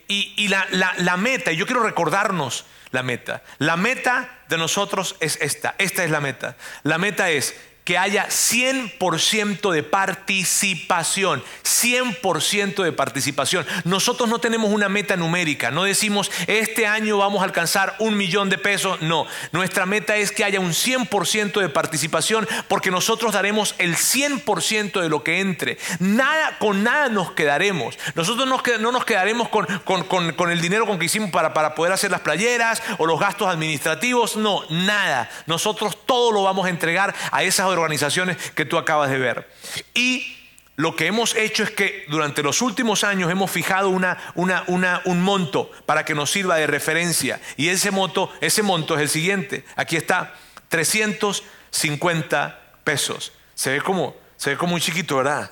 Y, la, la meta, y yo quiero recordarnos la meta. La meta de nosotros es esta, esta es la meta. La meta es que haya 100% de participación, 100% de participación. Nosotros no tenemos una meta numérica, no decimos este año vamos a alcanzar un millón de pesos, no, nuestra meta es que haya un 100% de participación porque nosotros daremos el 100% de lo que entre. Nada, con nada nos quedaremos. Nosotros no nos quedaremos con, con, el dinero con que hicimos para, para poder hacer las playeras o los gastos administrativos, no, nada. Nosotros todo lo vamos a entregar a esas organizaciones que tú acabas de ver. Y lo que hemos hecho es que durante los últimos años hemos fijado una, una, un monto para que nos sirva de referencia. Y ese monto, ese monto es el siguiente. Aquí está, 350 pesos. Se ve como, se ve como muy chiquito, ¿verdad?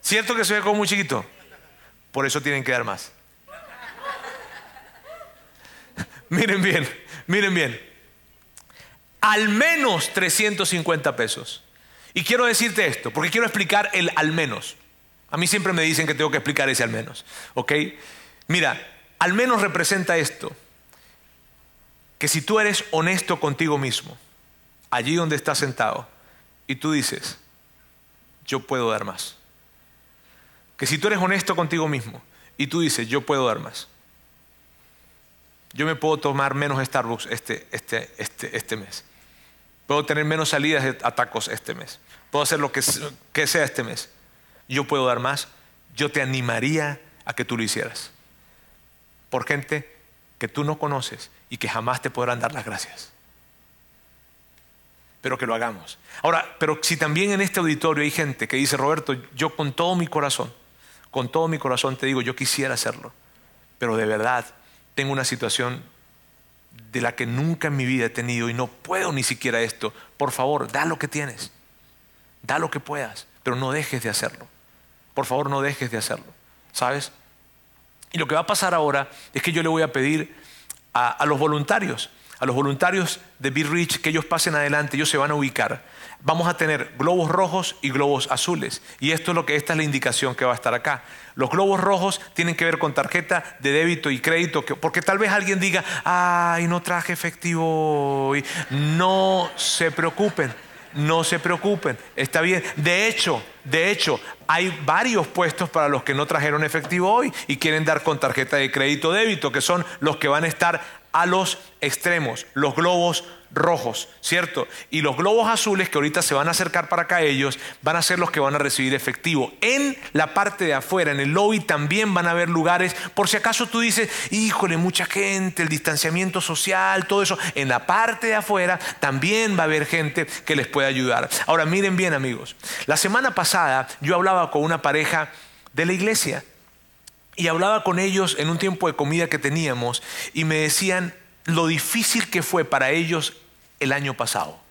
¿Cierto que se ve como muy chiquito? Por eso tienen que dar más. miren bien, miren bien. Al menos 350 pesos. Y quiero decirte esto, porque quiero explicar el al menos. A mí siempre me dicen que tengo que explicar ese al menos. ¿Ok? Mira, al menos representa esto. Que si tú eres honesto contigo mismo, allí donde estás sentado, y tú dices, yo puedo dar más. Que si tú eres honesto contigo mismo y tú dices, yo puedo dar más. Yo me puedo tomar menos Starbucks este, este, este, este mes. Puedo tener menos salidas a tacos este mes. Puedo hacer lo que, que sea este mes. Yo puedo dar más. Yo te animaría a que tú lo hicieras. Por gente que tú no conoces y que jamás te podrán dar las gracias. Pero que lo hagamos. Ahora, pero si también en este auditorio hay gente que dice, Roberto, yo con todo mi corazón, con todo mi corazón te digo, yo quisiera hacerlo, pero de verdad tengo una situación de la que nunca en mi vida he tenido y no puedo ni siquiera esto. Por favor, da lo que tienes, da lo que puedas, pero no dejes de hacerlo. Por favor, no dejes de hacerlo, ¿sabes? Y lo que va a pasar ahora es que yo le voy a pedir a, a los voluntarios, a los voluntarios de Be Rich, que ellos pasen adelante, ellos se van a ubicar vamos a tener globos rojos y globos azules. Y esto es lo que esta es la indicación que va a estar acá. Los globos rojos tienen que ver con tarjeta de débito y crédito, porque tal vez alguien diga, ay, no traje efectivo hoy. No se preocupen, no se preocupen, está bien. De hecho, de hecho, hay varios puestos para los que no trajeron efectivo hoy y quieren dar con tarjeta de crédito débito, que son los que van a estar a los extremos, los globos rojos, ¿cierto? Y los globos azules que ahorita se van a acercar para acá ellos, van a ser los que van a recibir efectivo. En la parte de afuera, en el lobby, también van a haber lugares, por si acaso tú dices, híjole, mucha gente, el distanciamiento social, todo eso, en la parte de afuera también va a haber gente que les pueda ayudar. Ahora, miren bien amigos, la semana pasada yo hablaba con una pareja de la iglesia y hablaba con ellos en un tiempo de comida que teníamos y me decían lo difícil que fue para ellos el año pasado.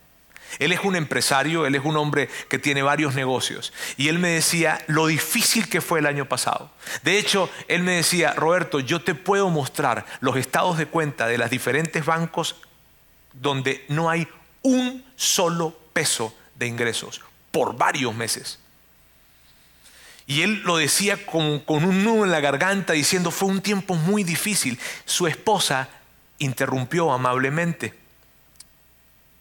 Él es un empresario, él es un hombre que tiene varios negocios. Y él me decía lo difícil que fue el año pasado. De hecho, él me decía, Roberto, yo te puedo mostrar los estados de cuenta de los diferentes bancos donde no hay un solo peso de ingresos por varios meses. Y él lo decía con, con un nudo en la garganta diciendo, fue un tiempo muy difícil. Su esposa interrumpió amablemente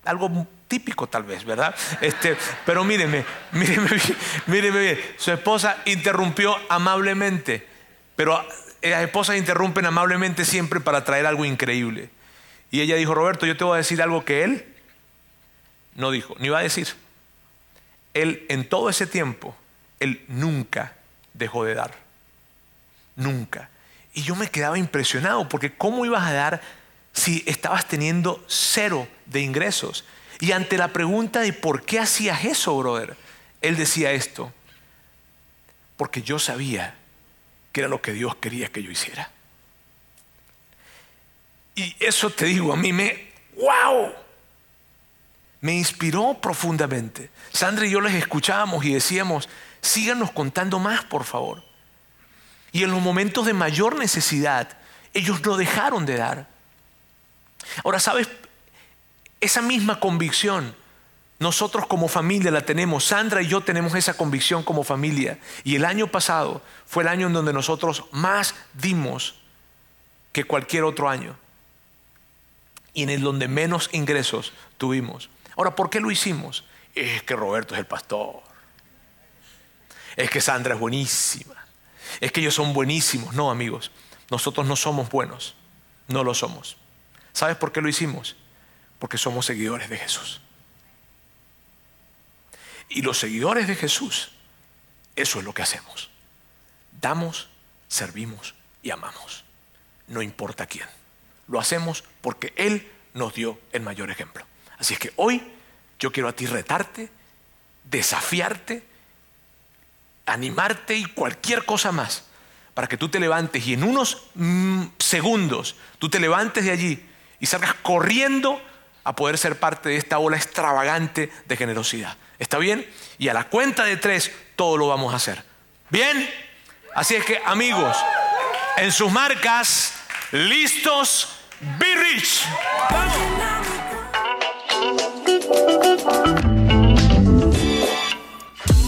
algo típico tal vez, ¿verdad? Este, pero míreme, míreme bien, míreme bien. Su esposa interrumpió amablemente, pero las esposas interrumpen amablemente siempre para traer algo increíble. Y ella dijo, Roberto, yo te voy a decir algo que él no dijo, ni va a decir. Él en todo ese tiempo, él nunca dejó de dar. Nunca. Y yo me quedaba impresionado porque ¿cómo ibas a dar si estabas teniendo cero de ingresos? Y ante la pregunta de por qué hacías eso, brother, él decía esto, porque yo sabía que era lo que Dios quería que yo hiciera. Y eso te digo, a mí me, wow, me inspiró profundamente. Sandra y yo les escuchábamos y decíamos, síganos contando más, por favor. Y en los momentos de mayor necesidad, ellos no dejaron de dar. Ahora, ¿sabes? Esa misma convicción, nosotros como familia la tenemos. Sandra y yo tenemos esa convicción como familia. Y el año pasado fue el año en donde nosotros más dimos que cualquier otro año. Y en el donde menos ingresos tuvimos. Ahora, ¿por qué lo hicimos? Es que Roberto es el pastor. Es que Sandra es buenísima. Es que ellos son buenísimos. No, amigos. Nosotros no somos buenos. No lo somos. ¿Sabes por qué lo hicimos? Porque somos seguidores de Jesús. Y los seguidores de Jesús, eso es lo que hacemos. Damos, servimos y amamos. No importa quién. Lo hacemos porque Él nos dio el mayor ejemplo. Así es que hoy yo quiero a ti retarte, desafiarte, animarte y cualquier cosa más para que tú te levantes y en unos mm, segundos tú te levantes de allí y salgas corriendo a poder ser parte de esta ola extravagante de generosidad. ¿Está bien? Y a la cuenta de tres, todo lo vamos a hacer. ¿Bien? Así es que, amigos, en sus marcas, listos, Be Rich.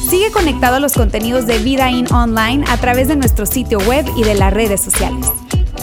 Sigue conectado a los contenidos de Vida In Online a través de nuestro sitio web y de las redes sociales.